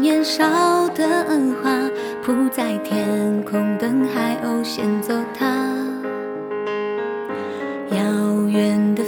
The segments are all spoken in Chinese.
年少的花，铺在天空，等海鸥衔走它。遥远的。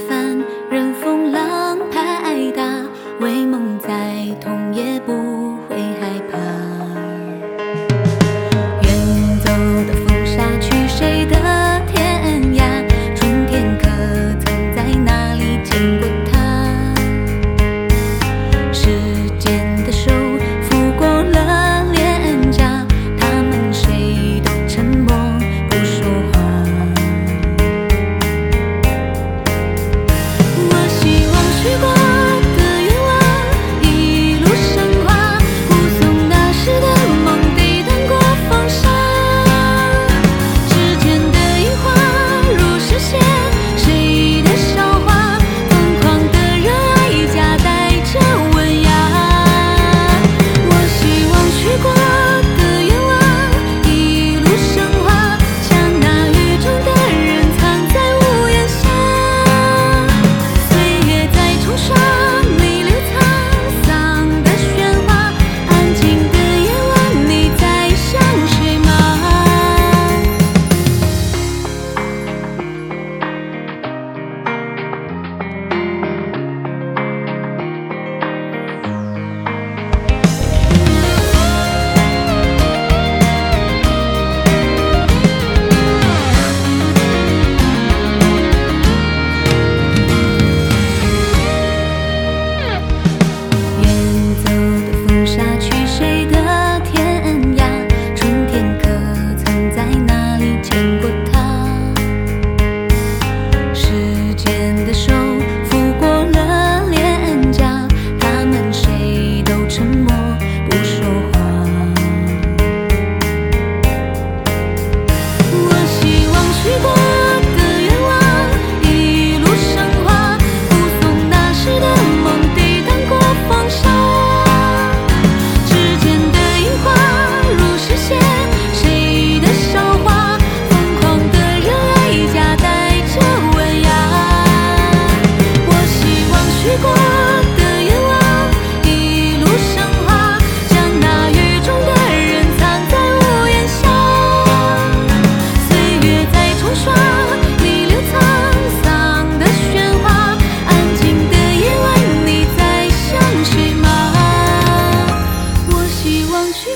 she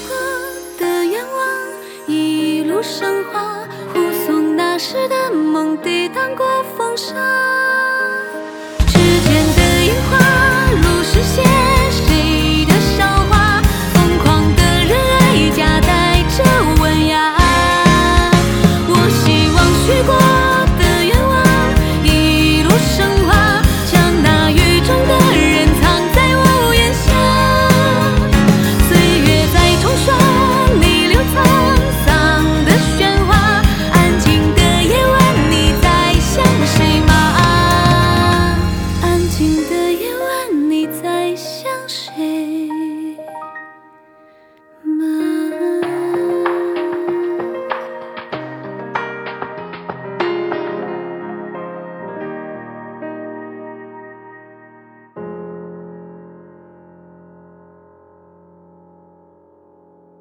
过的愿望一路生花护送那时的梦抵挡过风沙。指尖的樱花